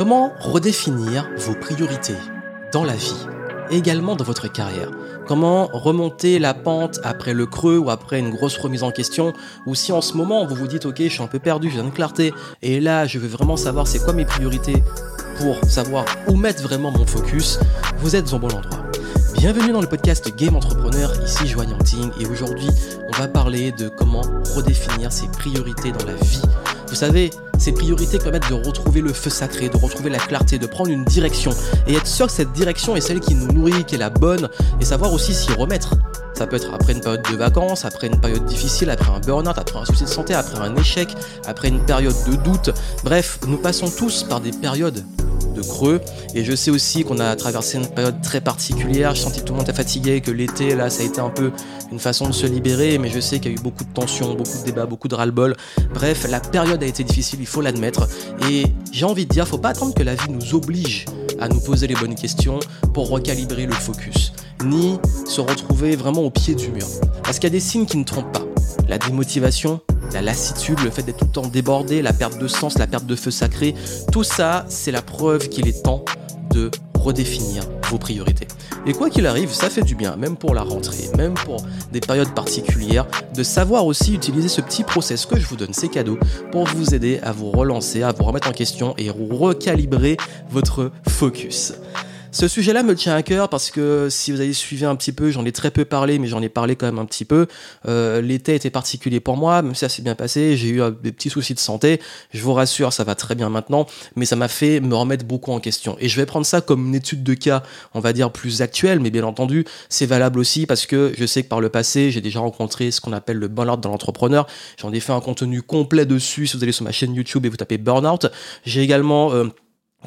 Comment redéfinir vos priorités dans la vie également dans votre carrière? Comment remonter la pente après le creux ou après une grosse remise en question? Ou si en ce moment vous vous dites ok je suis un peu perdu, j'ai une clarté et là je veux vraiment savoir c'est quoi mes priorités pour savoir où mettre vraiment mon focus, vous êtes au bon endroit. Bienvenue dans le podcast Game Entrepreneur, ici Joanne et aujourd'hui on va parler de comment redéfinir ses priorités dans la vie. Vous savez, ces priorités permettent de retrouver le feu sacré, de retrouver la clarté, de prendre une direction et être sûr que cette direction est celle qui nous nourrit, qui est la bonne et savoir aussi s'y remettre. Ça peut être après une période de vacances, après une période difficile, après un burn-out, après un souci de santé, après un échec, après une période de doute. Bref, nous passons tous par des périodes de creux. Et je sais aussi qu'on a traversé une période très particulière. Je sentais que tout le monde était fatigué, que l'été, là, ça a été un peu une façon de se libérer. Mais je sais qu'il y a eu beaucoup de tensions, beaucoup de débats, beaucoup de ras-le-bol. Bref, la période a été difficile, il faut l'admettre. Et j'ai envie de dire, faut pas attendre que la vie nous oblige à nous poser les bonnes questions pour recalibrer le focus, ni se retrouver vraiment au pied du mur. Parce qu'il y a des signes qui ne trompent pas. La démotivation, la lassitude, le fait d'être tout le temps débordé, la perte de sens, la perte de feu sacré, tout ça, c'est la preuve qu'il est temps de redéfinir vos priorités. Et quoi qu'il arrive, ça fait du bien, même pour la rentrée, même pour des périodes particulières, de savoir aussi utiliser ce petit process que je vous donne, ces cadeaux, pour vous aider à vous relancer, à vous remettre en question et recalibrer votre focus. Ce sujet-là me tient à cœur parce que si vous avez suivi un petit peu, j'en ai très peu parlé, mais j'en ai parlé quand même un petit peu. Euh, L'été était particulier pour moi, même si ça s'est bien passé. J'ai eu euh, des petits soucis de santé. Je vous rassure, ça va très bien maintenant, mais ça m'a fait me remettre beaucoup en question. Et je vais prendre ça comme une étude de cas, on va dire plus actuelle, mais bien entendu, c'est valable aussi parce que je sais que par le passé, j'ai déjà rencontré ce qu'on appelle le burn-out dans l'entrepreneur. J'en ai fait un contenu complet dessus. Si vous allez sur ma chaîne YouTube et vous tapez burn-out, j'ai également euh,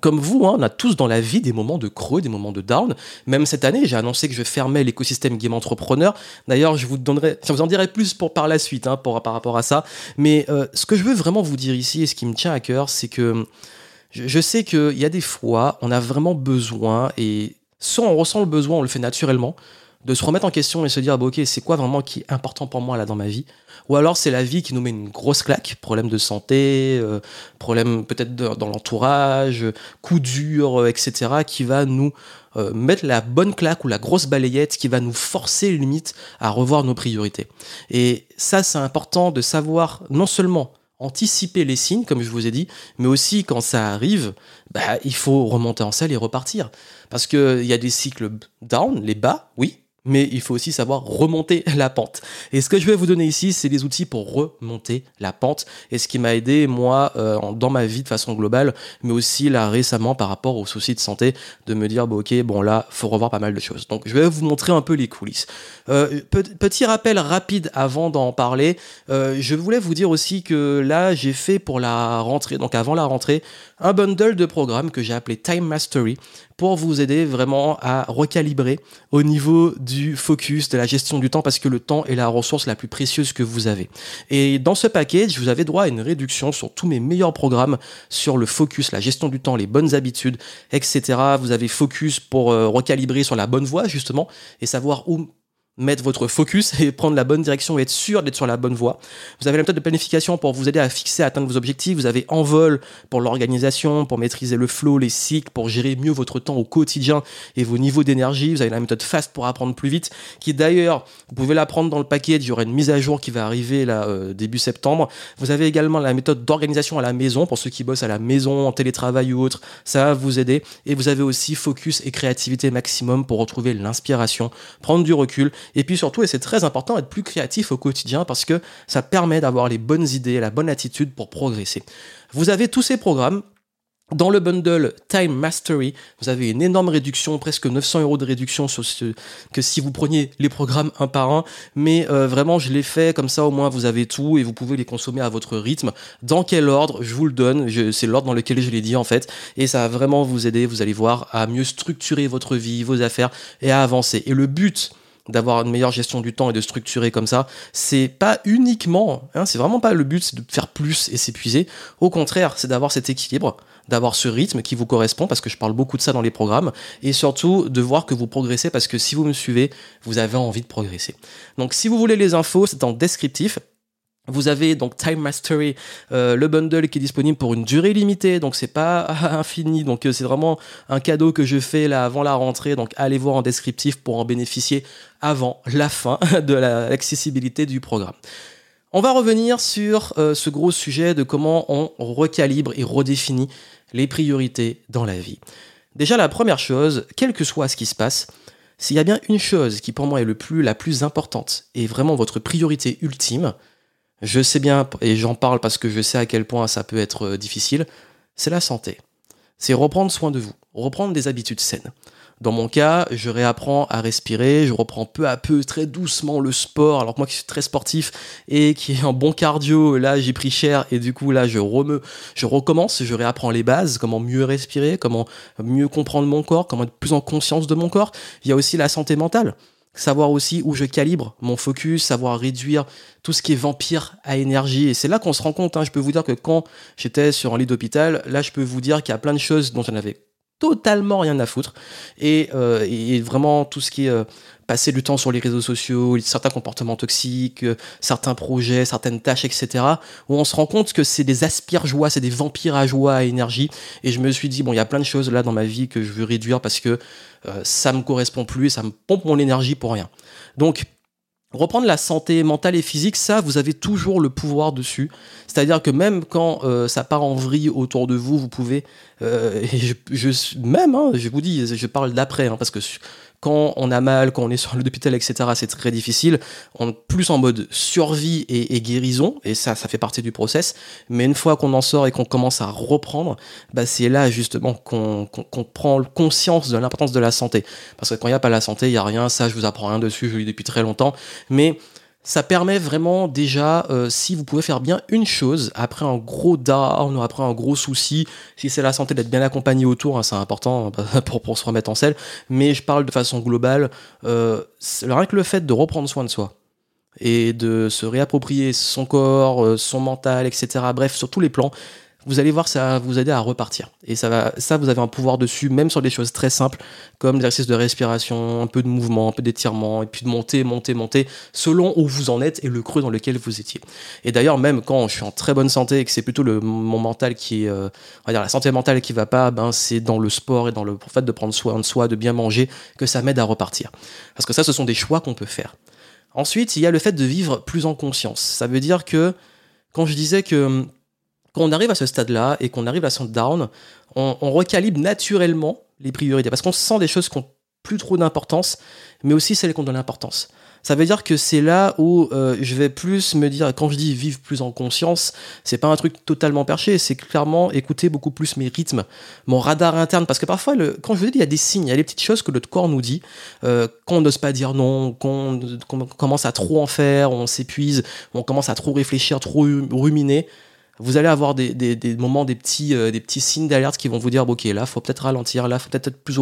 comme vous, hein, on a tous dans la vie des moments de creux, des moments de down. Même cette année, j'ai annoncé que je fermais l'écosystème Game Entrepreneur. D'ailleurs, je vous donnerai, ça vous en dirai plus par la suite, hein, par rapport à ça. Mais euh, ce que je veux vraiment vous dire ici, et ce qui me tient à cœur, c'est que je, je sais qu'il y a des fois, on a vraiment besoin, et soit on ressent le besoin, on le fait naturellement, de se remettre en question et se dire, bah, ok, c'est quoi vraiment qui est important pour moi là dans ma vie? Ou alors c'est la vie qui nous met une grosse claque, problème de santé, euh, problème peut-être dans l'entourage, coup dur, euh, etc., qui va nous euh, mettre la bonne claque ou la grosse balayette, qui va nous forcer limite à revoir nos priorités. Et ça, c'est important de savoir non seulement anticiper les signes, comme je vous ai dit, mais aussi quand ça arrive, bah, il faut remonter en selle et repartir. Parce qu'il y a des cycles down, les bas, oui, mais il faut aussi savoir remonter la pente. Et ce que je vais vous donner ici, c'est des outils pour remonter la pente et ce qui m'a aidé moi euh, dans ma vie de façon globale, mais aussi là récemment par rapport aux soucis de santé, de me dire bon ok bon là faut revoir pas mal de choses. Donc je vais vous montrer un peu les coulisses. Euh, petit rappel rapide avant d'en parler, euh, je voulais vous dire aussi que là j'ai fait pour la rentrée, donc avant la rentrée, un bundle de programmes que j'ai appelé Time Mastery pour vous aider vraiment à recalibrer au niveau du focus, de la gestion du temps, parce que le temps est la ressource la plus précieuse que vous avez. Et dans ce package, vous avez droit à une réduction sur tous mes meilleurs programmes sur le focus, la gestion du temps, les bonnes habitudes, etc. Vous avez focus pour euh, recalibrer sur la bonne voie, justement, et savoir où mettre votre focus et prendre la bonne direction et être sûr d'être sur la bonne voie. Vous avez la méthode de planification pour vous aider à fixer, à atteindre vos objectifs. Vous avez Envol pour l'organisation, pour maîtriser le flow, les cycles, pour gérer mieux votre temps au quotidien et vos niveaux d'énergie. Vous avez la méthode Fast pour apprendre plus vite, qui d'ailleurs, vous pouvez la prendre dans le paquet. Il y aura une mise à jour qui va arriver là euh, début septembre. Vous avez également la méthode d'organisation à la maison pour ceux qui bossent à la maison, en télétravail ou autre. Ça va vous aider. Et vous avez aussi Focus et créativité maximum pour retrouver l'inspiration, prendre du recul et puis surtout, et c'est très important, être plus créatif au quotidien parce que ça permet d'avoir les bonnes idées, la bonne attitude pour progresser. Vous avez tous ces programmes dans le bundle Time Mastery, vous avez une énorme réduction, presque 900 euros de réduction sur ce, que si vous preniez les programmes un par un. Mais euh, vraiment, je l'ai fait comme ça, au moins vous avez tout et vous pouvez les consommer à votre rythme. Dans quel ordre Je vous le donne. C'est l'ordre dans lequel je l'ai dit en fait. Et ça va vraiment vous aider, vous allez voir, à mieux structurer votre vie, vos affaires et à avancer. Et le but d'avoir une meilleure gestion du temps et de structurer comme ça, c'est pas uniquement, hein, c'est vraiment pas le but, c'est de faire plus et s'épuiser. Au contraire, c'est d'avoir cet équilibre, d'avoir ce rythme qui vous correspond, parce que je parle beaucoup de ça dans les programmes, et surtout de voir que vous progressez, parce que si vous me suivez, vous avez envie de progresser. Donc si vous voulez les infos, c'est en descriptif. Vous avez donc Time Mastery, euh, le bundle qui est disponible pour une durée limitée, donc c'est pas infini, donc euh, c'est vraiment un cadeau que je fais là avant la rentrée, donc allez voir en descriptif pour en bénéficier avant la fin de l'accessibilité du programme. On va revenir sur euh, ce gros sujet de comment on recalibre et redéfinit les priorités dans la vie. Déjà la première chose, quel que soit ce qui se passe, s'il y a bien une chose qui pour moi est le plus, la plus importante et vraiment votre priorité ultime, je sais bien, et j'en parle parce que je sais à quel point ça peut être euh, difficile, c'est la santé. C'est reprendre soin de vous, reprendre des habitudes saines. Dans mon cas, je réapprends à respirer, je reprends peu à peu, très doucement le sport. Alors moi qui suis très sportif et qui ai un bon cardio, là j'ai pris cher et du coup là je remeux, je recommence, je réapprends les bases, comment mieux respirer, comment mieux comprendre mon corps, comment être plus en conscience de mon corps. Il y a aussi la santé mentale savoir aussi où je calibre mon focus, savoir réduire tout ce qui est vampire à énergie. Et c'est là qu'on se rend compte, hein. je peux vous dire que quand j'étais sur un lit d'hôpital, là je peux vous dire qu'il y a plein de choses dont j'en avais totalement rien à foutre. Et, euh, vraiment tout ce qui est euh, passer du temps sur les réseaux sociaux, certains comportements toxiques, euh, certains projets, certaines tâches, etc. Où on se rend compte que c'est des aspire-joie, c'est des vampires à joie, à énergie. Et je me suis dit, bon, il y a plein de choses là dans ma vie que je veux réduire parce que ça me correspond plus et ça me pompe mon énergie pour rien. Donc, Reprendre la santé mentale et physique, ça, vous avez toujours le pouvoir dessus. C'est-à-dire que même quand euh, ça part en vrille autour de vous, vous pouvez, euh, même, hein, je vous dis, je parle d'après, hein, parce que quand on a mal, quand on est sur l'hôpital, etc., c'est très difficile. On plus en mode survie et, guérison, et ça, ça fait partie du process. Mais une fois qu'on en sort et qu'on commence à reprendre, bah, c'est là justement qu'on prend conscience de l'importance de la santé. Parce que quand il n'y a pas la santé, il n'y a rien. Ça, je vous apprends rien dessus, je le dis depuis très longtemps. Mais ça permet vraiment déjà, euh, si vous pouvez faire bien une chose, après un gros down, après un gros souci, si c'est la santé d'être bien accompagné autour, hein, c'est important pour, pour se remettre en selle, mais je parle de façon globale, euh, rien que le fait de reprendre soin de soi, et de se réapproprier son corps, euh, son mental, etc., bref, sur tous les plans, vous allez voir, ça va vous aider à repartir. Et ça, va, ça, vous avez un pouvoir dessus, même sur des choses très simples, comme l'exercice de respiration, un peu de mouvement, un peu d'étirement, et puis de monter, monter, monter, selon où vous en êtes et le creux dans lequel vous étiez. Et d'ailleurs, même quand je suis en très bonne santé et que c'est plutôt le, mon mental qui euh, on va dire la santé mentale qui va pas, ben c'est dans le sport et dans le fait de prendre soin de soi, de bien manger, que ça m'aide à repartir. Parce que ça, ce sont des choix qu'on peut faire. Ensuite, il y a le fait de vivre plus en conscience. Ça veut dire que, quand je disais que quand on arrive à ce stade-là et qu'on arrive à son down, on, recalibre naturellement les priorités parce qu'on sent des choses qui ont plus trop d'importance, mais aussi celles qui ont de l'importance. Ça veut dire que c'est là où euh, je vais plus me dire, quand je dis vivre plus en conscience, c'est pas un truc totalement perché, c'est clairement écouter beaucoup plus mes rythmes, mon radar interne, parce que parfois, le, quand je vous dis, il y a des signes, il y a des petites choses que notre corps nous dit, euh, qu'on n'ose pas dire non, qu'on commence à trop en faire, on s'épuise, on commence à trop réfléchir, trop ruminer vous allez avoir des, moments, des petits, euh, des petits signes d'alerte qui vont vous dire, ok, là, faut peut-être ralentir, là, faut peut-être être plus,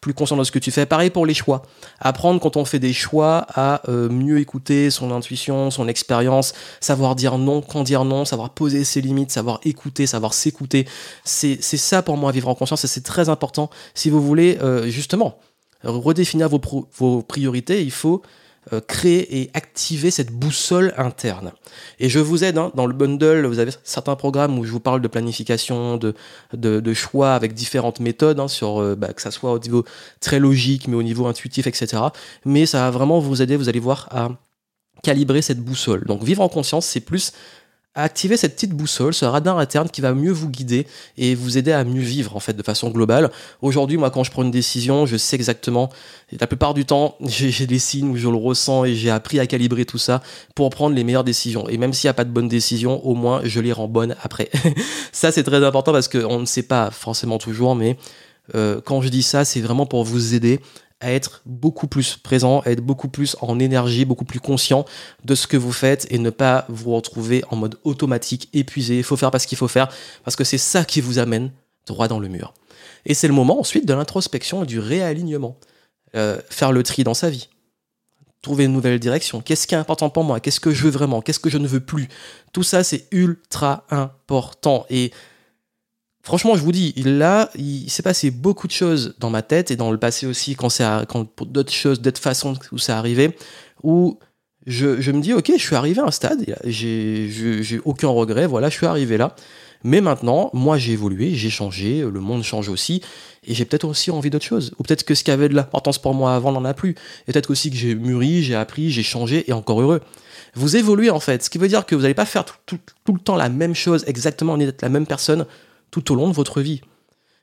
plus conscient de ce que tu fais. Pareil pour les choix. Apprendre quand on fait des choix à euh, mieux écouter son intuition, son expérience, savoir dire non, quand dire non, savoir poser ses limites, savoir écouter, savoir s'écouter. C'est ça pour moi, vivre en conscience, et c'est très important. Si vous voulez, euh, justement, redéfinir vos priorités, il faut euh, créer et activer cette boussole interne. Et je vous aide, hein, dans le bundle, vous avez certains programmes où je vous parle de planification, de, de, choix avec différentes méthodes, hein, sur, euh, bah, que ça soit au niveau très logique, mais au niveau intuitif, etc. Mais ça va vraiment vous aider, vous allez voir, à calibrer cette boussole. Donc vivre en conscience, c'est plus à activer cette petite boussole, ce radar interne qui va mieux vous guider et vous aider à mieux vivre en fait de façon globale. Aujourd'hui, moi, quand je prends une décision, je sais exactement. La plupart du temps, j'ai des signes où je le ressens et j'ai appris à calibrer tout ça pour prendre les meilleures décisions. Et même s'il n'y a pas de bonnes décisions, au moins je les rends bonnes après. ça, c'est très important parce qu'on ne sait pas forcément toujours, mais euh, quand je dis ça, c'est vraiment pour vous aider à être beaucoup plus présent, à être beaucoup plus en énergie, beaucoup plus conscient de ce que vous faites et ne pas vous retrouver en mode automatique, épuisé. Il faut faire parce qu'il faut faire, parce que c'est ça qui vous amène droit dans le mur. Et c'est le moment ensuite de l'introspection et du réalignement. Euh, faire le tri dans sa vie. Trouver une nouvelle direction. Qu'est-ce qui est important pour moi? Qu'est-ce que je veux vraiment? Qu'est-ce que je ne veux plus? Tout ça, c'est ultra important. Et Franchement, je vous dis, là, il s'est passé beaucoup de choses dans ma tête et dans le passé aussi, quand c'est quand pour d'autres choses, d'autres façons où c'est arrivé, où je, me dis, ok, je suis arrivé à un stade, j'ai aucun regret, voilà, je suis arrivé là. Mais maintenant, moi j'ai évolué, j'ai changé, le monde change aussi, et j'ai peut-être aussi envie d'autre chose. Ou peut-être que ce qui avait de l'importance pour moi avant n'en a plus. Et peut-être aussi que j'ai mûri, j'ai appris, j'ai changé, et encore heureux. Vous évoluez en fait, ce qui veut dire que vous n'allez pas faire tout, tout, le temps la même chose, exactement, ni être la même personne tout au long de votre vie.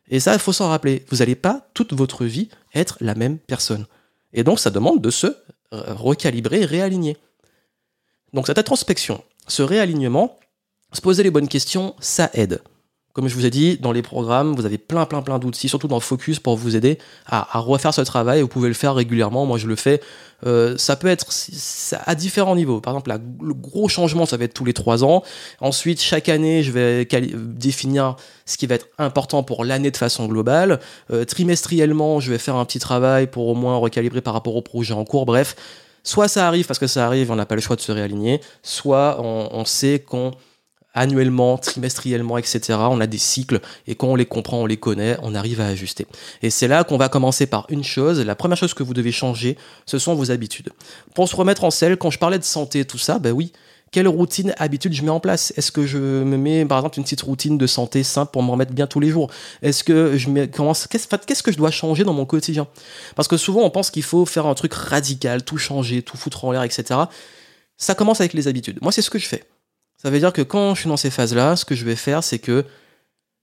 Et ça, il faut s'en rappeler. Vous n'allez pas toute votre vie être la même personne. Et donc, ça demande de se recalibrer, réaligner. Donc cette introspection, ce réalignement, se poser les bonnes questions, ça aide. Comme je vous ai dit, dans les programmes, vous avez plein, plein, plein d'outils, surtout dans Focus, pour vous aider à, refaire ce travail. Vous pouvez le faire régulièrement. Moi, je le fais. Euh, ça peut être à différents niveaux. Par exemple, le gros changement, ça va être tous les trois ans. Ensuite, chaque année, je vais définir ce qui va être important pour l'année de façon globale. Euh, trimestriellement, je vais faire un petit travail pour au moins recalibrer par rapport au projet en cours. Bref, soit ça arrive parce que ça arrive, on n'a pas le choix de se réaligner, soit on, sait qu'on annuellement, trimestriellement, etc. On a des cycles et quand on les comprend, on les connaît, on arrive à ajuster. Et c'est là qu'on va commencer par une chose. La première chose que vous devez changer, ce sont vos habitudes. Pour se remettre en selle, quand je parlais de santé, tout ça, ben oui, quelle routine, habitude je mets en place? Est-ce que je me mets, par exemple, une petite routine de santé simple pour me remettre bien tous les jours? Est-ce que je commence, qu'est-ce, que je dois changer dans mon quotidien? Parce que souvent, on pense qu'il faut faire un truc radical, tout changer, tout foutre en l'air, etc. Ça commence avec les habitudes. Moi, c'est ce que je fais. Ça veut dire que quand je suis dans ces phases-là, ce que je vais faire, c'est que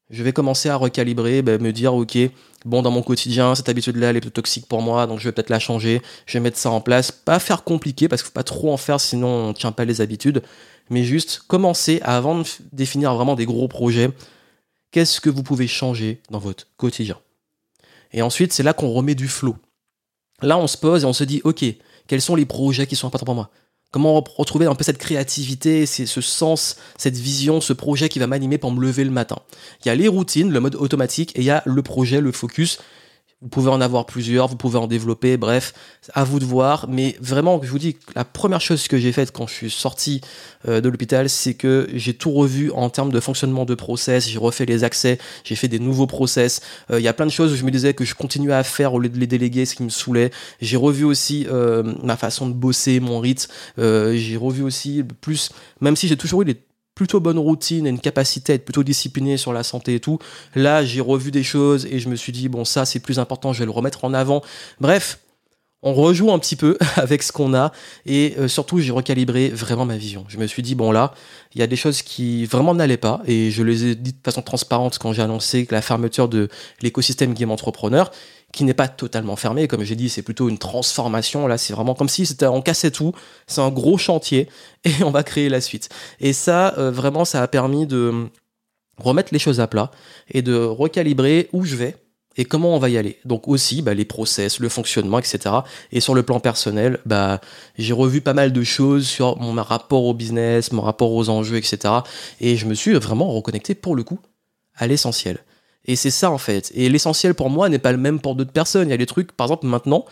je vais commencer à recalibrer, ben, me dire, ok, bon, dans mon quotidien, cette habitude-là, elle est plus toxique pour moi, donc je vais peut-être la changer, je vais mettre ça en place. Pas faire compliqué, parce qu'il faut pas trop en faire, sinon on ne tient pas les habitudes, mais juste commencer, avant de définir vraiment des gros projets, qu'est-ce que vous pouvez changer dans votre quotidien? Et ensuite, c'est là qu'on remet du flow. Là, on se pose et on se dit, ok, quels sont les projets qui sont importants pour moi? Comment retrouver un peu cette créativité, ce sens, cette vision, ce projet qui va m'animer pour me lever le matin. Il y a les routines, le mode automatique, et il y a le projet, le focus. Vous pouvez en avoir plusieurs, vous pouvez en développer, bref, à vous de voir. Mais vraiment, je vous dis, la première chose que j'ai faite quand je suis sorti euh, de l'hôpital, c'est que j'ai tout revu en termes de fonctionnement de process. J'ai refait les accès, j'ai fait des nouveaux process. Euh, il y a plein de choses où je me disais que je continuais à faire au lieu de les déléguer, ce qui me saoulait. J'ai revu aussi euh, ma façon de bosser, mon rythme. j'ai revu aussi plus, même si j'ai toujours eu les plutôt bonne routine et une capacité à être plutôt discipliné sur la santé et tout. Là, j'ai revu des choses et je me suis dit, bon, ça, c'est plus important, je vais le remettre en avant. Bref, on rejoue un petit peu avec ce qu'on a et euh, surtout j'ai recalibré vraiment ma vision. Je me suis dit bon là, il y a des choses qui vraiment n'allaient pas et je les ai dit de façon transparente quand j'ai annoncé la fermeture de l'écosystème Game Entrepreneur qui n'est pas totalement fermé. Comme j'ai dit, c'est plutôt une transformation. Là, c'est vraiment comme si c'était, on cassait tout. C'est un gros chantier et on va créer la suite. Et ça, euh, vraiment, ça a permis de remettre les choses à plat et de recalibrer où je vais et comment on va y aller. Donc aussi bah, les process, le fonctionnement, etc. Et sur le plan personnel, bah, j'ai revu pas mal de choses sur mon rapport au business, mon rapport aux enjeux, etc. Et je me suis vraiment reconnecté pour le coup à l'essentiel. Et c'est ça en fait. Et l'essentiel pour moi n'est pas le même pour d'autres personnes. Il y a des trucs, par exemple maintenant,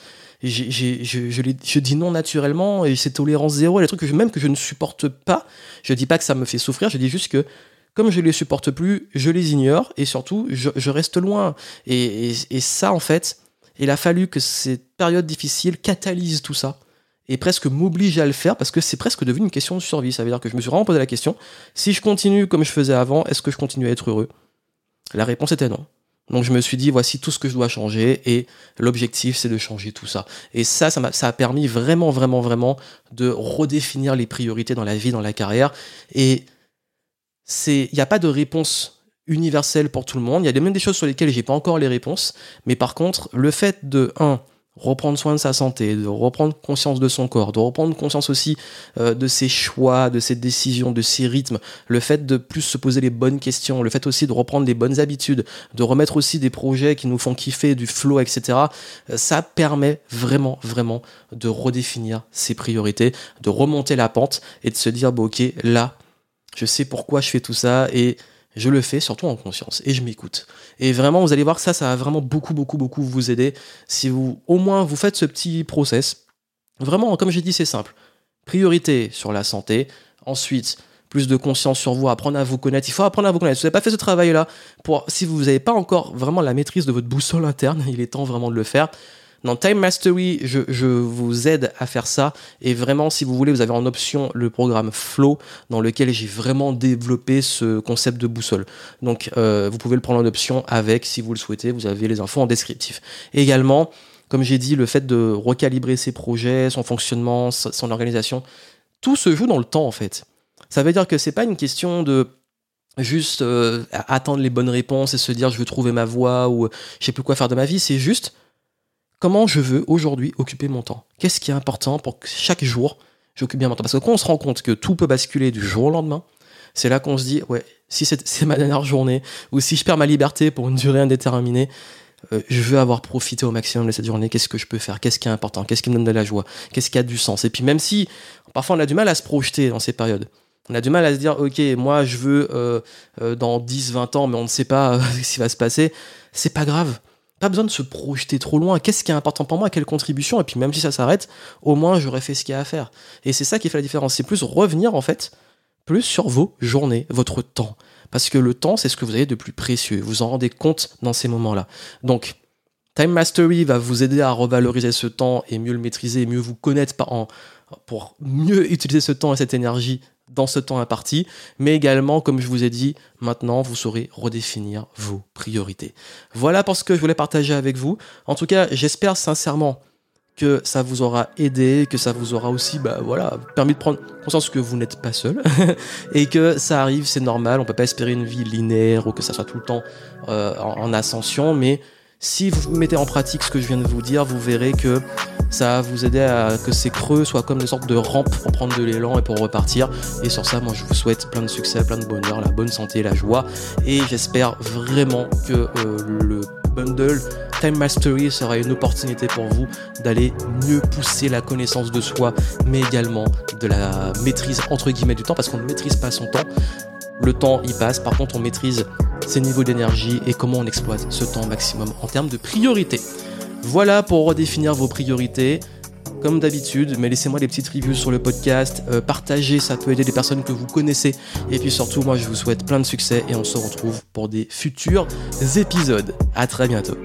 je, dis non naturellement et c'est tolérance zéro. Il y a des trucs que même que je ne supporte pas. Je dis pas que ça me fait souffrir, je dis juste que comme je les supporte plus, je les ignore et surtout je, reste loin. Et, et, ça en fait, il a fallu que cette période difficile catalyse tout ça et presque m'oblige à le faire parce que c'est presque devenu une question de survie. Ça veut dire que je me suis vraiment posé la question si je continue comme je faisais avant, est-ce que je continue à être heureux? La réponse était non. Donc je me suis dit, voici tout ce que je dois changer et l'objectif, c'est de changer tout ça. Et ça, ça a, ça a permis vraiment, vraiment, vraiment de redéfinir les priorités dans la vie, dans la carrière. Et il n'y a pas de réponse universelle pour tout le monde. Il y a même des choses sur lesquelles j'ai pas encore les réponses. Mais par contre, le fait de, un, reprendre soin de sa santé, de reprendre conscience de son corps, de reprendre conscience aussi euh, de ses choix, de ses décisions, de ses rythmes, le fait de plus se poser les bonnes questions, le fait aussi de reprendre les bonnes habitudes, de remettre aussi des projets qui nous font kiffer, du flow, etc. Euh, ça permet vraiment, vraiment de redéfinir ses priorités, de remonter la pente et de se dire, bon, ok, là, je sais pourquoi je fais tout ça et je le fais surtout en conscience et je m'écoute. Et vraiment, vous allez voir ça, ça va vraiment beaucoup, beaucoup, beaucoup vous aider si vous, au moins, vous faites ce petit process. Vraiment, comme j'ai dit, c'est simple. Priorité sur la santé. Ensuite, plus de conscience sur vous, apprendre à vous connaître. Il faut apprendre à vous connaître. Si vous n'avez pas fait ce travail-là, pour, si vous n'avez pas encore vraiment la maîtrise de votre boussole interne, il est temps vraiment de le faire. Dans Time Mastery, je, vous aide à faire ça. Et vraiment, si vous voulez, vous avez en option le programme Flow, dans lequel j'ai vraiment développé ce concept de boussole. Donc, euh, vous pouvez le prendre en option avec, si vous le souhaitez. Vous avez les infos en descriptif. également, comme j'ai dit, le fait de recalibrer ses projets, son fonctionnement, son organisation, tout se joue dans le temps en fait. Ça veut dire que c'est pas une question de juste euh, attendre les bonnes réponses et se dire je veux trouver ma voie ou je sais plus quoi faire de ma vie, c'est juste comment je veux aujourd'hui occuper mon temps? Qu'est-ce qui est important pour que chaque jour j'occupe bien mon temps? Parce que quand on se rend compte que tout peut basculer du jour au lendemain, c'est là qu'on se dit ouais, si c'est ma dernière journée ou si je perds ma liberté pour une durée indéterminée, euh, je veux avoir profité au maximum de cette journée, qu'est-ce que je peux faire, qu'est-ce qui est important, qu'est-ce qui me donne de la joie, qu'est-ce qui a du sens? Et puis même si parfois on a du mal à se projeter dans ces périodes, on a du mal à se dire, ok, moi je veux euh, euh, dans 10, 20 ans, mais on ne sait pas ce qui va se passer, c'est pas grave. Pas besoin de se projeter trop loin. Qu'est-ce qui est important pour moi? Quelle contribution? Et puis même si ça s'arrête, au moins j'aurais fait ce qu'il y a à faire. Et c'est ça qui fait la différence. C'est plus revenir en fait, plus sur vos journées, votre temps. Parce que le temps, c'est ce que vous avez de plus précieux. Vous en rendez compte dans ces moments-là. Donc, Time Mastery va vous aider à revaloriser ce temps et mieux le maîtriser, mieux vous connaître pour mieux utiliser ce temps et cette énergie dans ce temps imparti, mais également, comme je vous ai dit, maintenant, vous saurez redéfinir vos priorités. Voilà pour ce que je voulais partager avec vous. En tout cas, j'espère sincèrement que ça vous aura aidé, que ça vous aura aussi bah, voilà, permis de prendre conscience que vous n'êtes pas seul et que ça arrive, c'est normal, on peut pas espérer une vie linéaire ou que ça soit tout le temps euh, en, ascension, mais si vous mettez en pratique ce que je viens de vous dire, vous verrez que ça va vous aider à que ces creux soient comme des sortes de rampes pour prendre de l'élan et pour repartir. Et sur ça, moi, je vous souhaite plein de succès, plein de bonheur, la bonne santé, la joie. Et j'espère vraiment que euh, le bundle Time Mastery sera une opportunité pour vous d'aller mieux pousser la connaissance de soi, mais également de la maîtrise entre guillemets du temps, parce qu'on ne maîtrise pas son temps. Le temps y passe, par contre on maîtrise ses niveaux d'énergie et comment on exploite ce temps maximum en termes de priorité. Voilà pour redéfinir vos priorités comme d'habitude, mais laissez-moi des petites reviews sur le podcast, euh, partagez, ça peut aider des personnes que vous connaissez. Et puis surtout, moi je vous souhaite plein de succès et on se retrouve pour des futurs épisodes. À très bientôt.